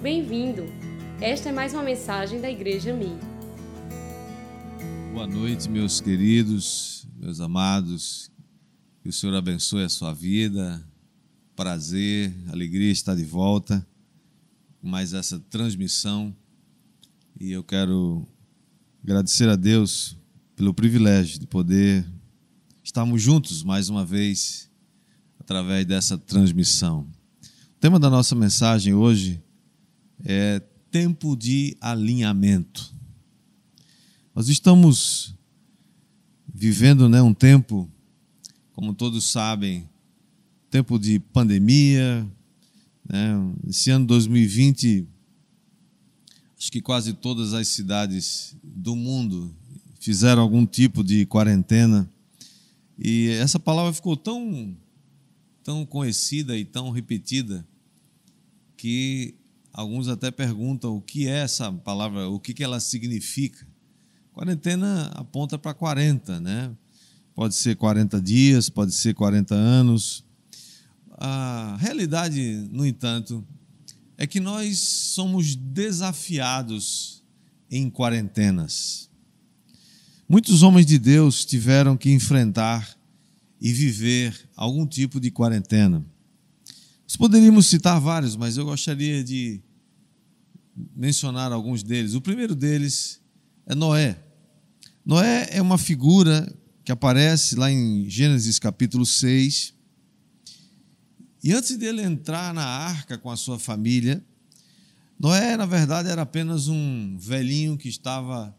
Bem-vindo! Esta é mais uma mensagem da Igreja Mi. Boa noite, meus queridos, meus amados. Que o Senhor abençoe a sua vida. Prazer, alegria estar de volta mais essa transmissão. E eu quero agradecer a Deus pelo privilégio de poder estarmos juntos mais uma vez através dessa transmissão. O tema da nossa mensagem hoje é tempo de alinhamento. Nós estamos vivendo né, um tempo, como todos sabem, tempo de pandemia. Né? Esse ano 2020, acho que quase todas as cidades do mundo fizeram algum tipo de quarentena. E essa palavra ficou tão, tão conhecida e tão repetida que alguns até perguntam o que é essa palavra, o que, que ela significa. Quarentena aponta para 40, né? Pode ser 40 dias, pode ser 40 anos. A realidade, no entanto, é que nós somos desafiados em quarentenas. Muitos homens de Deus tiveram que enfrentar e viver algum tipo de quarentena. Nós poderíamos citar vários, mas eu gostaria de mencionar alguns deles. O primeiro deles é Noé. Noé é uma figura que aparece lá em Gênesis capítulo 6. E antes dele entrar na arca com a sua família, Noé, na verdade, era apenas um velhinho que estava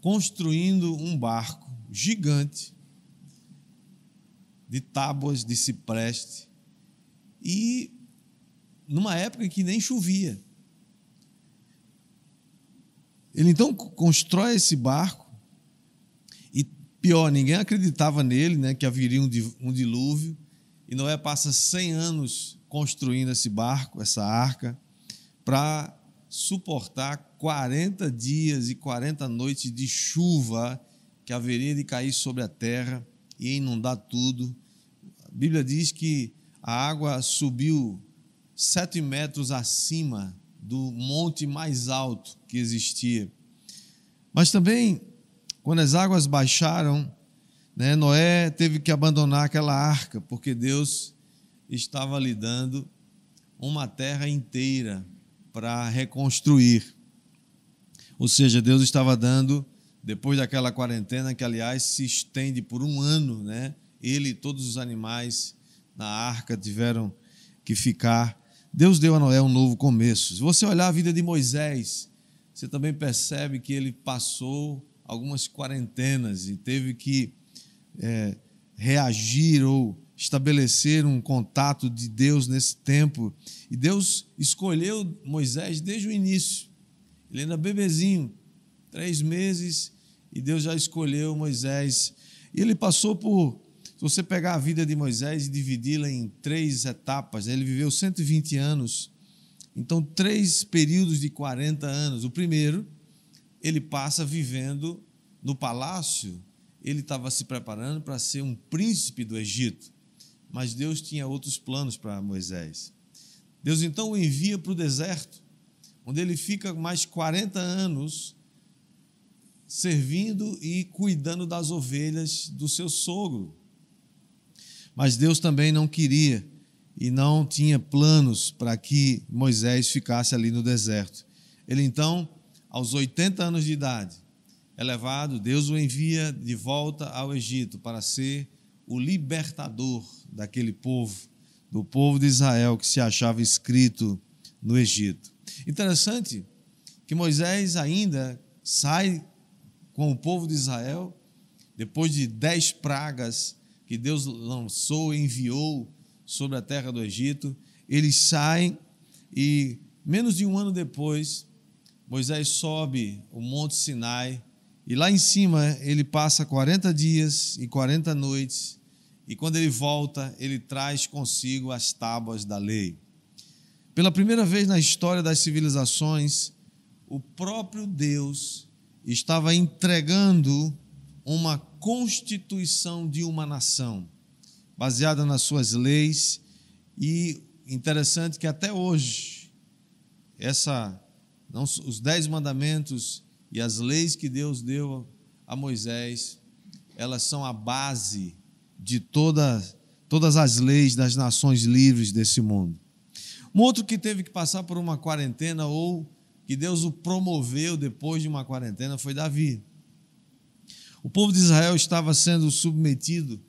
construindo um barco gigante de tábuas de cipreste e numa época em que nem chovia. Ele então constrói esse barco e pior, ninguém acreditava nele, né, que haveria um dilúvio. E Noé passa 100 anos construindo esse barco, essa arca, para suportar 40 dias e 40 noites de chuva que haveria de cair sobre a terra e inundar tudo. A Bíblia diz que a água subiu sete metros acima do monte mais alto que existia. Mas também, quando as águas baixaram, né, Noé teve que abandonar aquela arca, porque Deus estava lhe dando uma terra inteira para reconstruir. Ou seja, Deus estava dando, depois daquela quarentena, que aliás se estende por um ano, né? Ele e todos os animais na arca tiveram que ficar Deus deu a Noé um novo começo. Se você olhar a vida de Moisés, você também percebe que ele passou algumas quarentenas e teve que é, reagir ou estabelecer um contato de Deus nesse tempo. E Deus escolheu Moisés desde o início. Ele era bebezinho, três meses, e Deus já escolheu Moisés. E ele passou por se você pegar a vida de Moisés e dividi-la em três etapas, ele viveu 120 anos, então três períodos de 40 anos. O primeiro, ele passa vivendo no palácio, ele estava se preparando para ser um príncipe do Egito, mas Deus tinha outros planos para Moisés. Deus então o envia para o deserto, onde ele fica mais 40 anos servindo e cuidando das ovelhas do seu sogro. Mas Deus também não queria e não tinha planos para que Moisés ficasse ali no deserto. Ele então, aos 80 anos de idade, é levado, Deus o envia de volta ao Egito para ser o libertador daquele povo, do povo de Israel que se achava escrito no Egito. Interessante que Moisés ainda sai com o povo de Israel, depois de dez pragas que Deus lançou enviou sobre a terra do Egito. Eles saem e, menos de um ano depois, Moisés sobe o Monte Sinai e lá em cima ele passa 40 dias e 40 noites. E quando ele volta, ele traz consigo as tábuas da lei. Pela primeira vez na história das civilizações, o próprio Deus estava entregando uma constituição de uma nação, baseada nas suas leis, e interessante que até hoje essa, não, os dez mandamentos e as leis que Deus deu a Moisés, elas são a base de toda, todas as leis das nações livres desse mundo. Um outro que teve que passar por uma quarentena ou que Deus o promoveu depois de uma quarentena foi Davi. O povo de Israel estava sendo submetido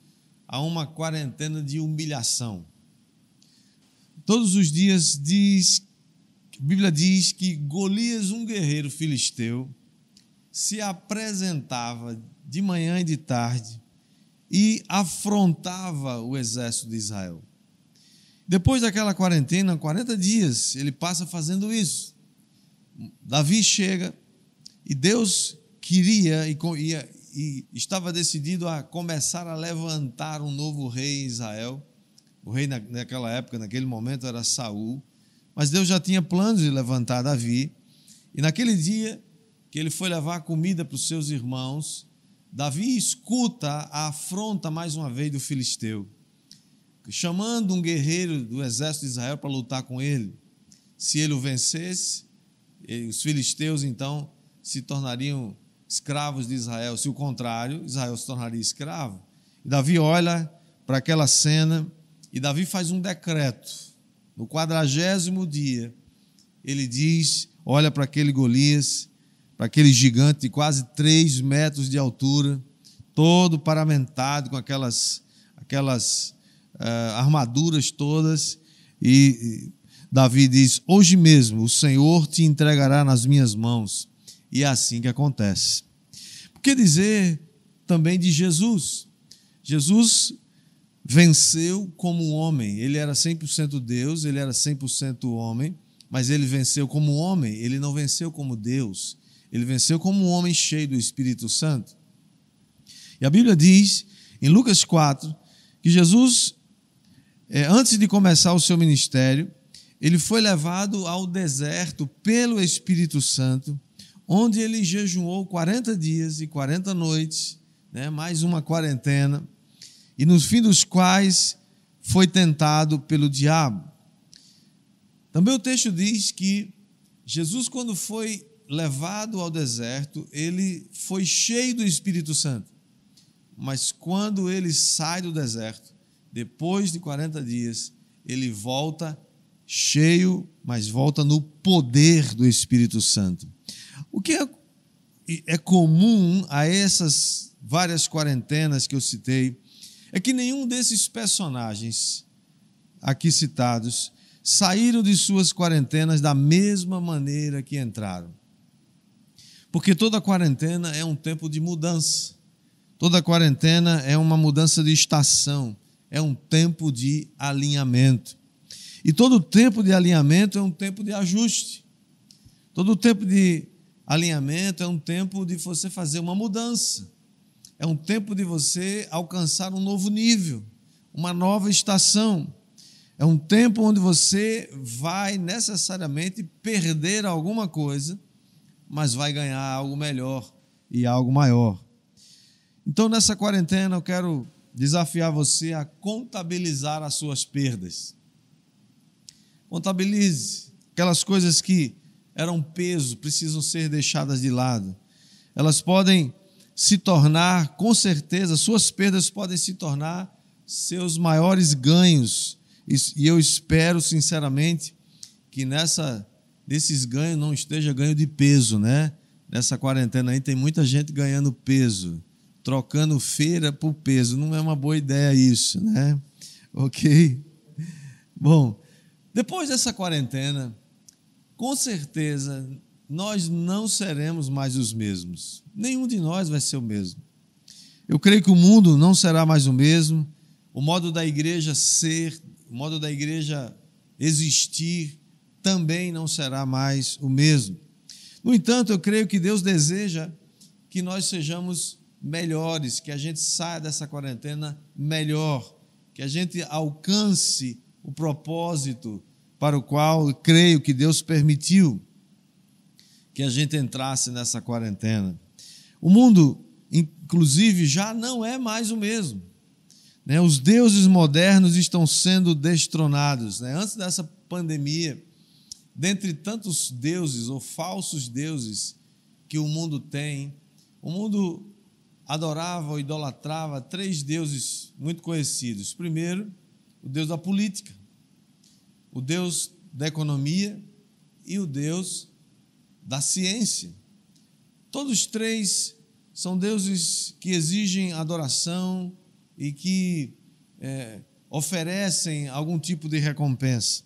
a uma quarentena de humilhação. Todos os dias diz, a Bíblia diz que Golias, um guerreiro filisteu, se apresentava de manhã e de tarde e afrontava o exército de Israel. Depois daquela quarentena, 40 dias, ele passa fazendo isso. Davi chega e Deus queria e, e, estava decidido a começar a levantar um novo rei em Israel. O rei naquela época, naquele momento, era Saul. Mas Deus já tinha planos de levantar Davi. E naquele dia que ele foi levar comida para os seus irmãos, Davi escuta a afronta mais uma vez do filisteu, chamando um guerreiro do exército de Israel para lutar com ele. Se ele o vencesse, os filisteus então se tornariam escravos de Israel. Se o contrário, Israel se tornaria escravo. E Davi olha para aquela cena e Davi faz um decreto. No quadragésimo dia, ele diz: olha para aquele Golias para aquele gigante de quase três metros de altura, todo paramentado com aquelas, aquelas uh, armaduras todas. E Davi diz: Hoje mesmo o Senhor te entregará nas minhas mãos. E é assim que acontece. Por que dizer também de Jesus? Jesus venceu como homem. Ele era 100% Deus, ele era 100% homem, mas ele venceu como homem, ele não venceu como Deus. Ele venceu como um homem cheio do Espírito Santo. E a Bíblia diz, em Lucas 4, que Jesus, é, antes de começar o seu ministério, ele foi levado ao deserto pelo Espírito Santo, onde ele jejuou 40 dias e 40 noites, né, mais uma quarentena, e no fim dos quais foi tentado pelo diabo. Também o texto diz que Jesus, quando foi levado ao deserto, ele foi cheio do Espírito Santo. Mas quando ele sai do deserto, depois de 40 dias, ele volta cheio, mas volta no poder do Espírito Santo. O que é, é comum a essas várias quarentenas que eu citei é que nenhum desses personagens aqui citados saíram de suas quarentenas da mesma maneira que entraram. Porque toda quarentena é um tempo de mudança. Toda quarentena é uma mudança de estação, é um tempo de alinhamento. E todo tempo de alinhamento é um tempo de ajuste. Todo tempo de alinhamento é um tempo de você fazer uma mudança. É um tempo de você alcançar um novo nível, uma nova estação. É um tempo onde você vai necessariamente perder alguma coisa mas vai ganhar algo melhor e algo maior. Então, nessa quarentena, eu quero desafiar você a contabilizar as suas perdas. Contabilize aquelas coisas que eram peso, precisam ser deixadas de lado. Elas podem se tornar, com certeza, suas perdas podem se tornar seus maiores ganhos. E eu espero, sinceramente, que nessa desses ganhos não esteja ganho de peso, né? Nessa quarentena aí tem muita gente ganhando peso, trocando feira por peso. Não é uma boa ideia isso, né? Ok? Bom, depois dessa quarentena, com certeza nós não seremos mais os mesmos. Nenhum de nós vai ser o mesmo. Eu creio que o mundo não será mais o mesmo. O modo da igreja ser, o modo da igreja existir, também não será mais o mesmo. No entanto, eu creio que Deus deseja que nós sejamos melhores, que a gente saia dessa quarentena melhor, que a gente alcance o propósito para o qual creio que Deus permitiu que a gente entrasse nessa quarentena. O mundo, inclusive, já não é mais o mesmo. Né? Os deuses modernos estão sendo destronados. Né? Antes dessa pandemia, dentre tantos deuses ou falsos deuses que o mundo tem, o mundo adorava ou idolatrava três deuses muito conhecidos. Primeiro, o deus da política, o deus da economia e o deus da ciência. Todos três são deuses que exigem adoração e que é, oferecem algum tipo de recompensa.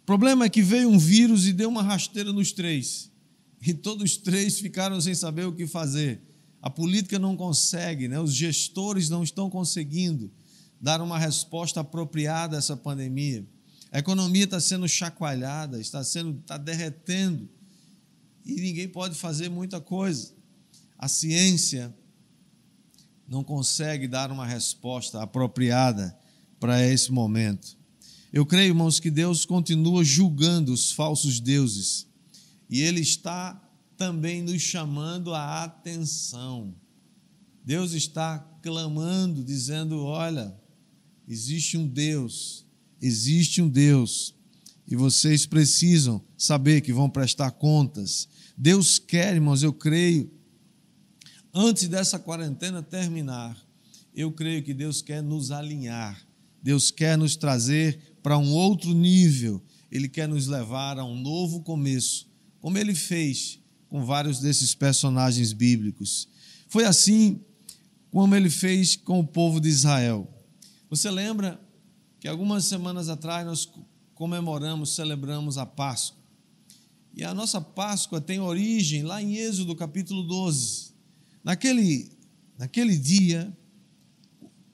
O problema é que veio um vírus e deu uma rasteira nos três. E todos os três ficaram sem saber o que fazer. A política não consegue, né? os gestores não estão conseguindo dar uma resposta apropriada a essa pandemia. A economia está sendo chacoalhada, está sendo, está derretendo e ninguém pode fazer muita coisa. A ciência não consegue dar uma resposta apropriada para esse momento. Eu creio, irmãos, que Deus continua julgando os falsos deuses e Ele está também nos chamando a atenção. Deus está clamando, dizendo: olha, existe um Deus, existe um Deus, e vocês precisam saber que vão prestar contas. Deus quer, irmãos, eu creio, antes dessa quarentena terminar, eu creio que Deus quer nos alinhar, Deus quer nos trazer para um outro nível, Ele quer nos levar a um novo começo, como Ele fez com vários desses personagens bíblicos. Foi assim como Ele fez com o povo de Israel. Você lembra que algumas semanas atrás nós comemoramos, celebramos a Páscoa. E a nossa Páscoa tem origem lá em Êxodo capítulo 12. Naquele, naquele dia,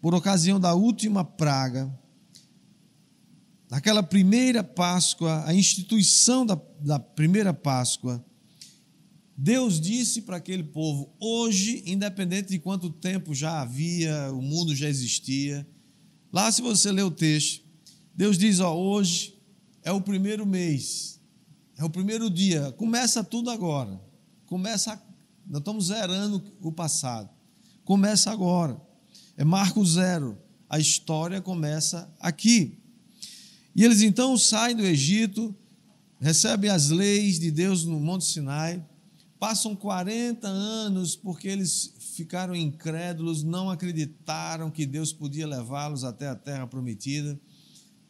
por ocasião da última praga, naquela primeira Páscoa, a instituição da, da primeira Páscoa, Deus disse para aquele povo: hoje, independente de quanto tempo já havia, o mundo já existia, lá se você ler o texto, Deus diz: ó, hoje é o primeiro mês, é o primeiro dia, começa tudo agora, começa nós estamos zerando o passado. Começa agora. É marco zero. A história começa aqui. E eles então saem do Egito, recebem as leis de Deus no Monte Sinai, passam 40 anos porque eles ficaram incrédulos, não acreditaram que Deus podia levá-los até a terra prometida.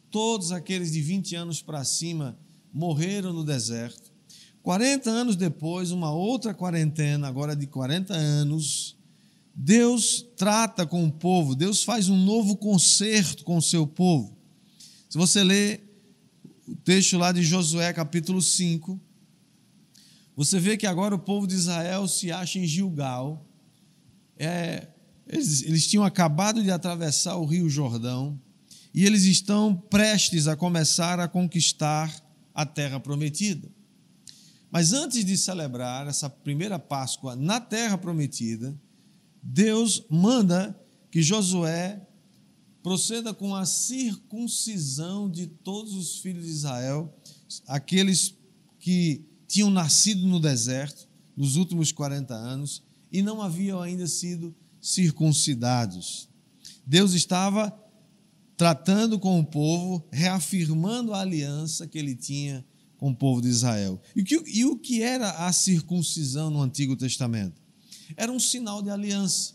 Todos aqueles de 20 anos para cima morreram no deserto. 40 anos depois, uma outra quarentena, agora de 40 anos, Deus trata com o povo, Deus faz um novo concerto com o seu povo. Se você ler o texto lá de Josué, capítulo 5, você vê que agora o povo de Israel se acha em Gilgal. É, eles, eles tinham acabado de atravessar o rio Jordão e eles estão prestes a começar a conquistar a terra prometida. Mas antes de celebrar essa primeira Páscoa na terra prometida, Deus manda que Josué proceda com a circuncisão de todos os filhos de Israel, aqueles que tinham nascido no deserto nos últimos 40 anos e não haviam ainda sido circuncidados. Deus estava tratando com o povo, reafirmando a aliança que ele tinha com o povo de Israel. E o, que, e o que era a circuncisão no Antigo Testamento? Era um sinal de aliança.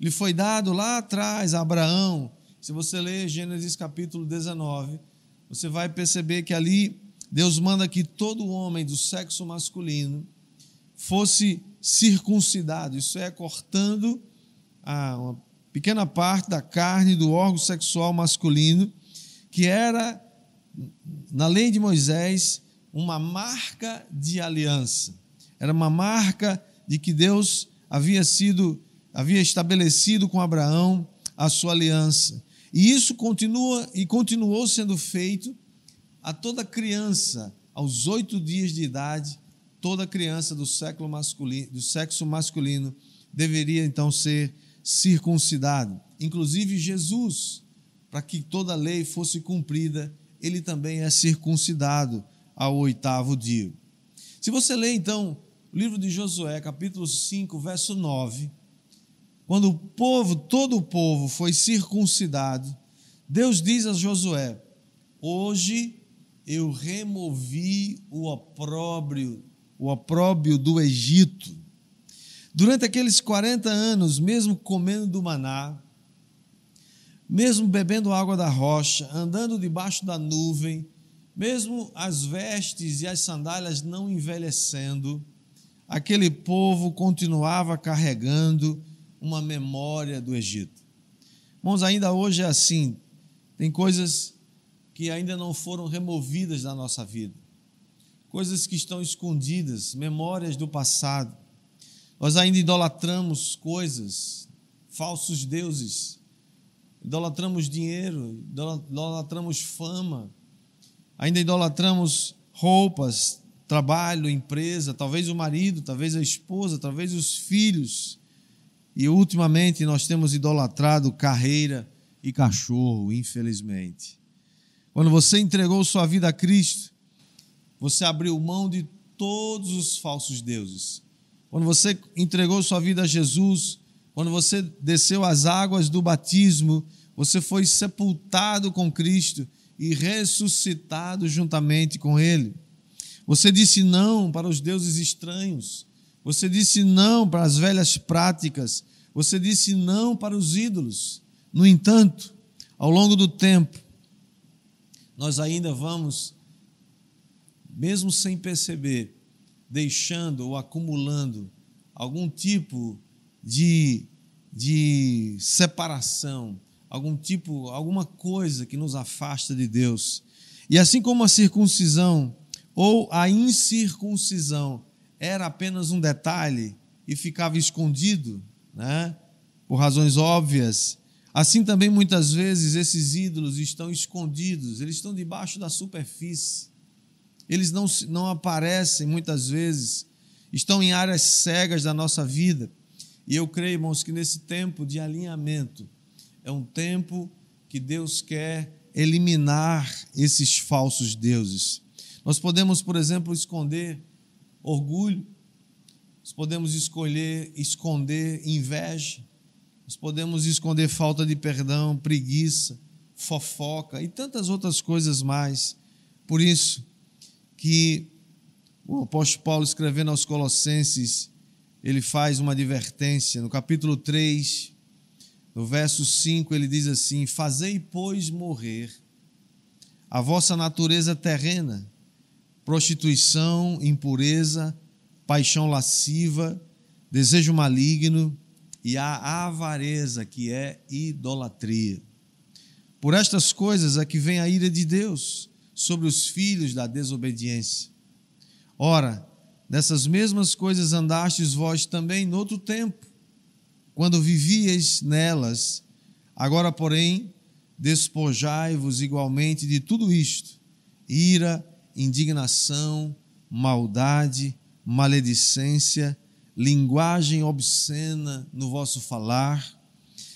Lhe foi dado lá atrás a Abraão. Se você ler Gênesis capítulo 19, você vai perceber que ali Deus manda que todo homem do sexo masculino fosse circuncidado. Isso é cortando a, uma pequena parte da carne do órgão sexual masculino, que era na lei de Moisés, uma marca de aliança. Era uma marca de que Deus havia sido havia estabelecido com Abraão a sua aliança. E isso continua e continuou sendo feito a toda criança aos oito dias de idade, toda criança do do sexo masculino deveria então ser circuncidado, inclusive Jesus, para que toda lei fosse cumprida ele também é circuncidado ao oitavo dia. Se você ler então o livro de Josué, capítulo 5, verso 9, quando o povo, todo o povo foi circuncidado, Deus diz a Josué: Hoje eu removi o opróbrio, o opróbio do Egito. Durante aqueles 40 anos, mesmo comendo do maná, mesmo bebendo água da rocha, andando debaixo da nuvem, mesmo as vestes e as sandálias não envelhecendo, aquele povo continuava carregando uma memória do Egito. Irmãos, ainda hoje é assim. Tem coisas que ainda não foram removidas da nossa vida, coisas que estão escondidas, memórias do passado. Nós ainda idolatramos coisas, falsos deuses, idolatramos dinheiro, idolatramos fama, ainda idolatramos roupas, trabalho, empresa, talvez o marido, talvez a esposa, talvez os filhos. E ultimamente nós temos idolatrado carreira e cachorro, infelizmente. Quando você entregou sua vida a Cristo, você abriu mão de todos os falsos deuses. Quando você entregou sua vida a Jesus, quando você desceu as águas do batismo, você foi sepultado com Cristo e ressuscitado juntamente com Ele. Você disse não para os deuses estranhos. Você disse não para as velhas práticas. Você disse não para os ídolos. No entanto, ao longo do tempo, nós ainda vamos, mesmo sem perceber, deixando ou acumulando algum tipo de, de separação, algum tipo, alguma coisa que nos afasta de Deus. E assim como a circuncisão ou a incircuncisão era apenas um detalhe e ficava escondido, né, por razões óbvias, Assim também muitas vezes esses ídolos estão escondidos, eles estão debaixo da superfície. Eles não, não aparecem muitas vezes, estão em áreas cegas da nossa vida. E eu creio, irmãos, que nesse tempo de alinhamento é um tempo que Deus quer eliminar esses falsos deuses. Nós podemos, por exemplo, esconder orgulho, nós podemos escolher esconder inveja, nós podemos esconder falta de perdão, preguiça, fofoca e tantas outras coisas mais. Por isso que o apóstolo Paulo escrevendo aos Colossenses, ele faz uma advertência. No capítulo 3, no verso 5, ele diz assim: Fazei, pois, morrer a vossa natureza terrena, prostituição, impureza, paixão lasciva, desejo maligno, e a avareza, que é idolatria. Por estas coisas é que vem a ira de Deus sobre os filhos da desobediência. Ora, nessas mesmas coisas andastes vós também no outro tempo, quando vivíeis nelas. Agora, porém, despojai-vos igualmente de tudo isto: ira, indignação, maldade, maledicência, linguagem obscena no vosso falar.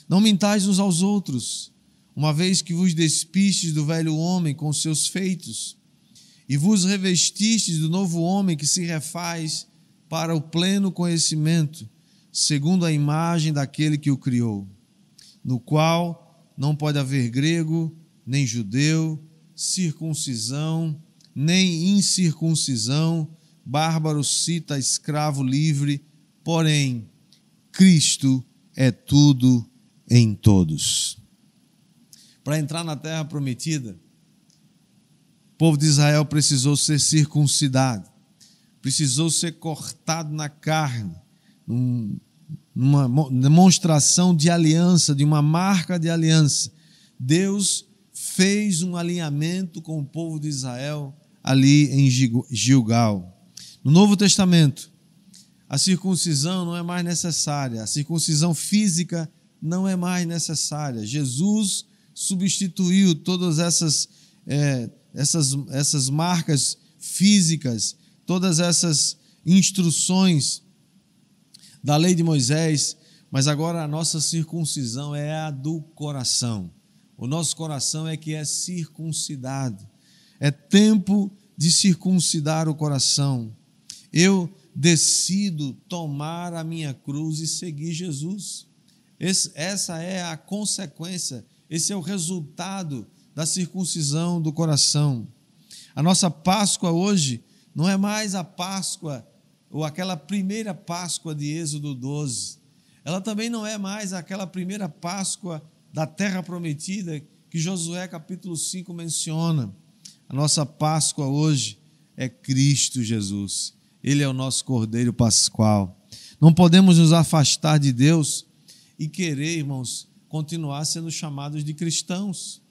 Não mintais uns aos outros, uma vez que vos despistes do velho homem com seus feitos, e vos revestistes do novo homem que se refaz para o pleno conhecimento, segundo a imagem daquele que o criou, no qual não pode haver grego, nem judeu, circuncisão, nem incircuncisão, bárbaro, cita, escravo, livre, porém, Cristo é tudo em todos. Para entrar na terra prometida, o povo de Israel precisou ser circuncidado, precisou ser cortado na carne, numa demonstração de aliança, de uma marca de aliança. Deus fez um alinhamento com o povo de Israel ali em Gilgal. No Novo Testamento, a circuncisão não é mais necessária, a circuncisão física não é mais necessária. Jesus substituiu todas essas, é, essas, essas marcas físicas, todas essas instruções da lei de Moisés, mas agora a nossa circuncisão é a do coração. O nosso coração é que é circuncidado. É tempo de circuncidar o coração. Eu decido tomar a minha cruz e seguir Jesus. Esse, essa é a consequência, esse é o resultado da circuncisão do coração. A nossa Páscoa hoje não é mais a Páscoa ou aquela primeira Páscoa de Êxodo 12. Ela também não é mais aquela primeira Páscoa da terra prometida que Josué capítulo 5 menciona. A nossa Páscoa hoje é Cristo Jesus. Ele é o nosso Cordeiro Pascual. Não podemos nos afastar de Deus e querer, irmãos, continuar sendo chamados de cristãos.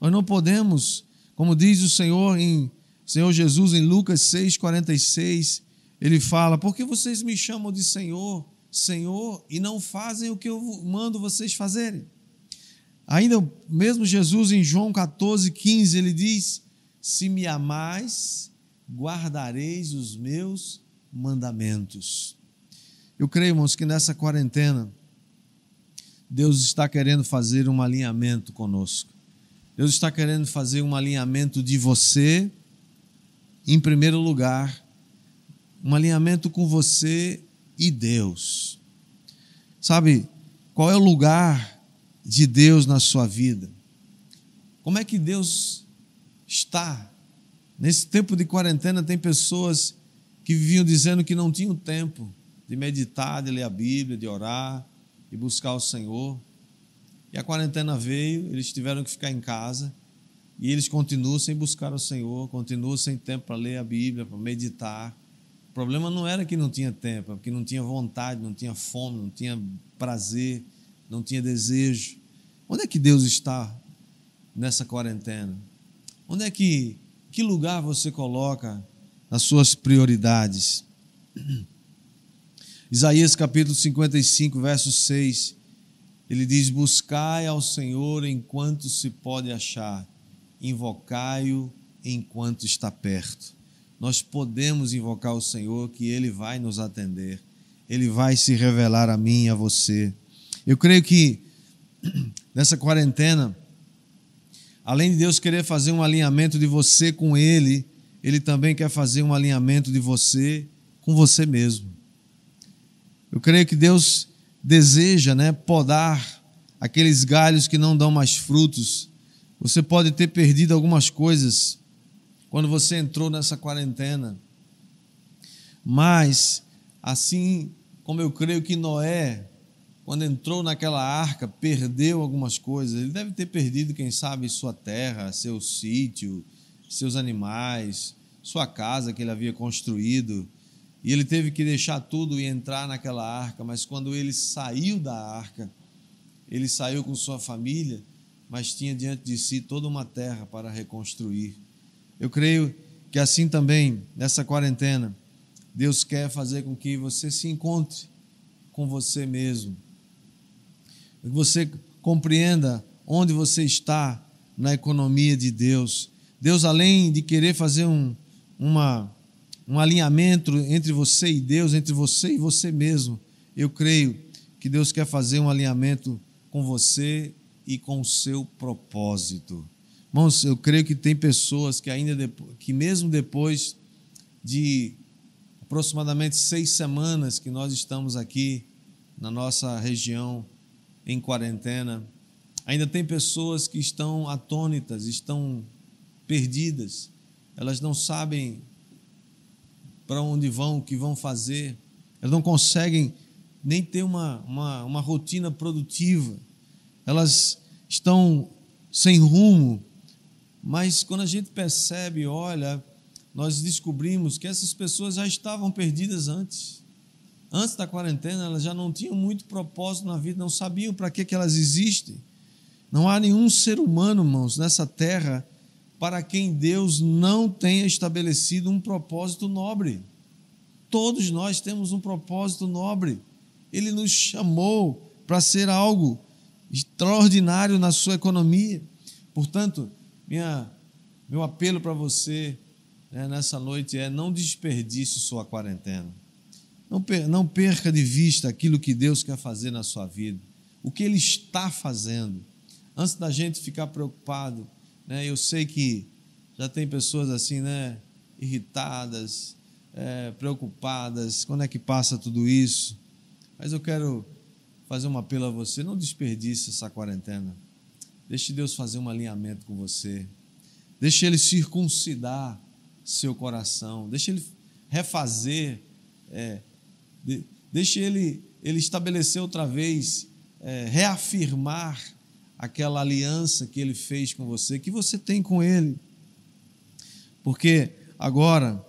Nós não podemos, como diz o Senhor em Senhor Jesus em Lucas 6:46, ele fala: "Por que vocês me chamam de Senhor, Senhor e não fazem o que eu mando vocês fazerem?" Ainda mesmo Jesus em João 14:15, ele diz: "Se me amais, guardareis os meus mandamentos." Eu creio, irmãos, que nessa quarentena Deus está querendo fazer um alinhamento conosco. Deus está querendo fazer um alinhamento de você, em primeiro lugar, um alinhamento com você e Deus. Sabe, qual é o lugar de Deus na sua vida? Como é que Deus está? Nesse tempo de quarentena, tem pessoas que viviam dizendo que não tinham tempo de meditar, de ler a Bíblia, de orar e buscar o Senhor. E a quarentena veio, eles tiveram que ficar em casa e eles continuam sem buscar o Senhor, continuam sem tempo para ler a Bíblia, para meditar. O problema não era que não tinha tempo, é porque não tinha vontade, não tinha fome, não tinha prazer, não tinha desejo. Onde é que Deus está nessa quarentena? Onde é que, que lugar você coloca as suas prioridades? Isaías capítulo 55, verso 6, ele diz: Buscai ao Senhor enquanto se pode achar, invocai-o enquanto está perto. Nós podemos invocar o Senhor, que Ele vai nos atender, Ele vai se revelar a mim e a você. Eu creio que nessa quarentena, além de Deus querer fazer um alinhamento de você com Ele, Ele também quer fazer um alinhamento de você com você mesmo. Eu creio que Deus deseja né, podar aqueles galhos que não dão mais frutos. Você pode ter perdido algumas coisas quando você entrou nessa quarentena, mas assim como eu creio que Noé, quando entrou naquela arca, perdeu algumas coisas. Ele deve ter perdido, quem sabe, sua terra, seu sítio, seus animais, sua casa que ele havia construído. E ele teve que deixar tudo e entrar naquela arca, mas quando ele saiu da arca, ele saiu com sua família, mas tinha diante de si toda uma terra para reconstruir. Eu creio que assim também, nessa quarentena, Deus quer fazer com que você se encontre com você mesmo, que você compreenda onde você está na economia de Deus. Deus, além de querer fazer um, uma um alinhamento entre você e Deus, entre você e você mesmo. Eu creio que Deus quer fazer um alinhamento com você e com o seu propósito. Irmãos, eu creio que tem pessoas que ainda que mesmo depois de aproximadamente seis semanas que nós estamos aqui na nossa região em quarentena, ainda tem pessoas que estão atônitas, estão perdidas, elas não sabem para onde vão, o que vão fazer. Elas não conseguem nem ter uma, uma, uma rotina produtiva. Elas estão sem rumo. Mas quando a gente percebe, olha, nós descobrimos que essas pessoas já estavam perdidas antes. Antes da quarentena, elas já não tinham muito propósito na vida, não sabiam para que, que elas existem. Não há nenhum ser humano, irmãos, nessa terra para quem Deus não tenha estabelecido um propósito nobre. Todos nós temos um propósito nobre. Ele nos chamou para ser algo extraordinário na sua economia. Portanto, minha, meu apelo para você né, nessa noite é: não desperdice sua quarentena. Não, não perca de vista aquilo que Deus quer fazer na sua vida, o que Ele está fazendo. Antes da gente ficar preocupado né? Eu sei que já tem pessoas assim, né? Irritadas, é, preocupadas. Quando é que passa tudo isso? Mas eu quero fazer um apelo a você: não desperdice essa quarentena. Deixe Deus fazer um alinhamento com você. Deixe Ele circuncidar seu coração. Deixe Ele refazer. É, de, deixe Ele, ele estabelecer outra vez, é, reafirmar aquela aliança que Ele fez com você, que você tem com Ele. Porque agora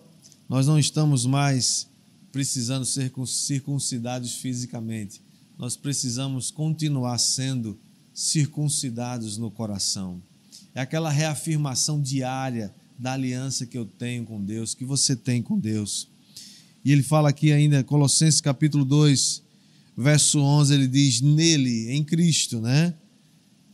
nós não estamos mais precisando ser circuncidados fisicamente, nós precisamos continuar sendo circuncidados no coração. É aquela reafirmação diária da aliança que eu tenho com Deus, que você tem com Deus. E ele fala aqui ainda, Colossenses capítulo 2, verso 11, ele diz: Nele, em Cristo, né?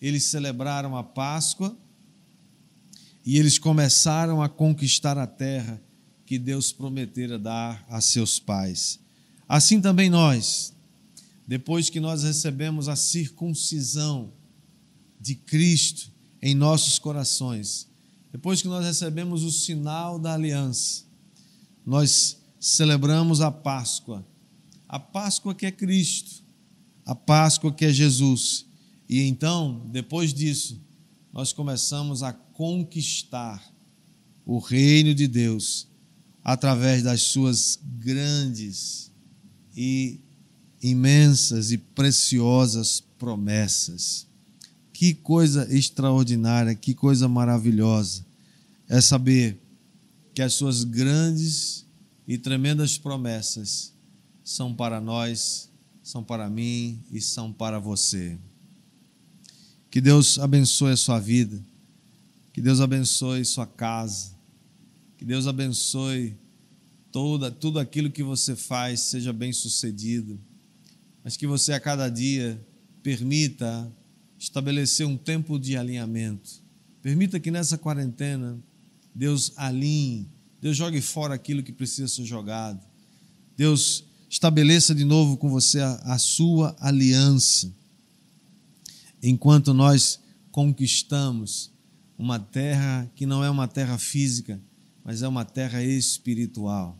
eles celebraram a Páscoa e eles começaram a conquistar a terra que Deus prometera dar a seus pais. Assim também nós, depois que nós recebemos a circuncisão de Cristo em nossos corações, depois que nós recebemos o sinal da aliança, nós celebramos a Páscoa. A Páscoa que é Cristo, a Páscoa que é Jesus. E então, depois disso, nós começamos a conquistar o reino de Deus através das suas grandes e imensas e preciosas promessas. Que coisa extraordinária, que coisa maravilhosa é saber que as suas grandes e tremendas promessas são para nós, são para mim e são para você. Que Deus abençoe a sua vida, que Deus abençoe sua casa, que Deus abençoe toda, tudo aquilo que você faz seja bem sucedido, mas que você a cada dia permita estabelecer um tempo de alinhamento. Permita que nessa quarentena Deus alinhe, Deus jogue fora aquilo que precisa ser jogado. Deus estabeleça de novo com você a, a sua aliança. Enquanto nós conquistamos uma terra que não é uma terra física, mas é uma terra espiritual.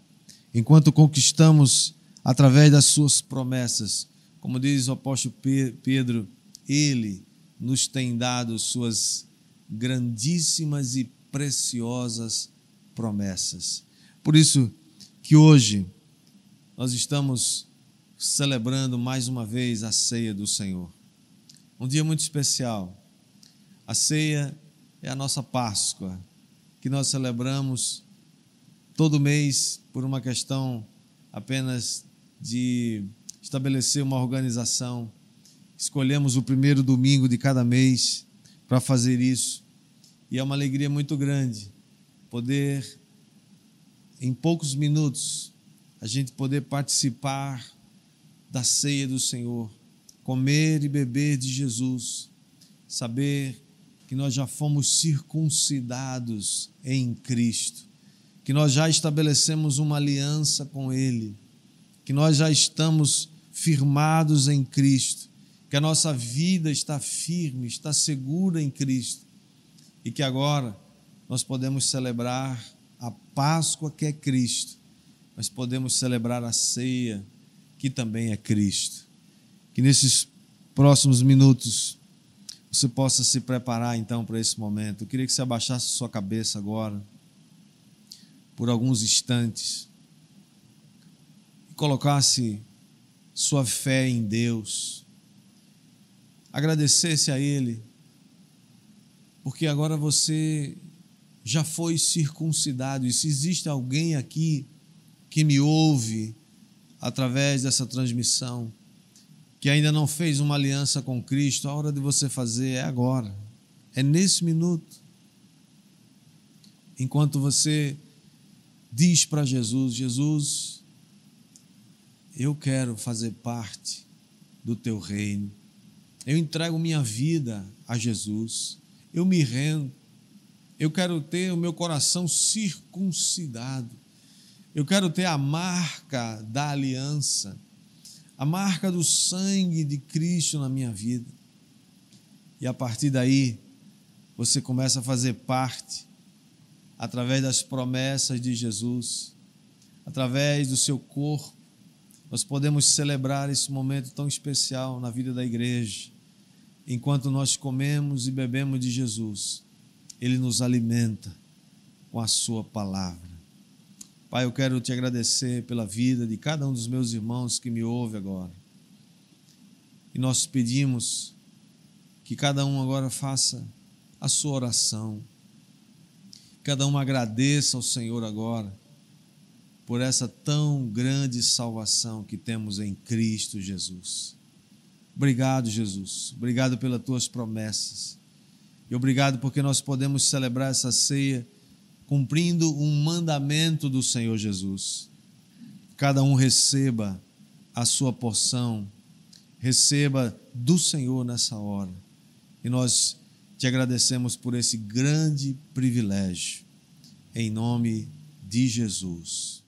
Enquanto conquistamos através das suas promessas, como diz o apóstolo Pedro, ele nos tem dado suas grandíssimas e preciosas promessas. Por isso que hoje nós estamos celebrando mais uma vez a ceia do Senhor. Um dia muito especial. A ceia é a nossa Páscoa, que nós celebramos todo mês por uma questão apenas de estabelecer uma organização. Escolhemos o primeiro domingo de cada mês para fazer isso. E é uma alegria muito grande poder, em poucos minutos, a gente poder participar da ceia do Senhor, comer e beber de Jesus, saber que nós já fomos circuncidados em Cristo, que nós já estabelecemos uma aliança com Ele, que nós já estamos firmados em Cristo, que a nossa vida está firme, está segura em Cristo e que agora nós podemos celebrar a Páscoa que é Cristo, mas podemos celebrar a ceia que também é Cristo. Que nesses próximos minutos você possa se preparar então para esse momento. Eu queria que você abaixasse sua cabeça agora, por alguns instantes, e colocasse sua fé em Deus, agradecesse a Ele, porque agora você já foi circuncidado, e se existe alguém aqui que me ouve através dessa transmissão, que ainda não fez uma aliança com Cristo, a hora de você fazer é agora, é nesse minuto. Enquanto você diz para Jesus: Jesus, eu quero fazer parte do teu reino, eu entrego minha vida a Jesus, eu me rendo, Eu quero ter o meu coração circuncidado. Eu quero ter a marca da aliança, a marca do sangue de Cristo na minha vida. E a partir daí, você começa a fazer parte, através das promessas de Jesus, através do seu corpo, nós podemos celebrar esse momento tão especial na vida da igreja. Enquanto nós comemos e bebemos de Jesus, Ele nos alimenta com a Sua palavra. Pai, eu quero te agradecer pela vida de cada um dos meus irmãos que me ouve agora. E nós pedimos que cada um agora faça a sua oração. Cada um agradeça ao Senhor agora por essa tão grande salvação que temos em Cristo Jesus. Obrigado, Jesus. Obrigado pelas tuas promessas. E obrigado porque nós podemos celebrar essa ceia cumprindo um mandamento do Senhor Jesus. Cada um receba a sua porção, receba do Senhor nessa hora. E nós te agradecemos por esse grande privilégio. Em nome de Jesus.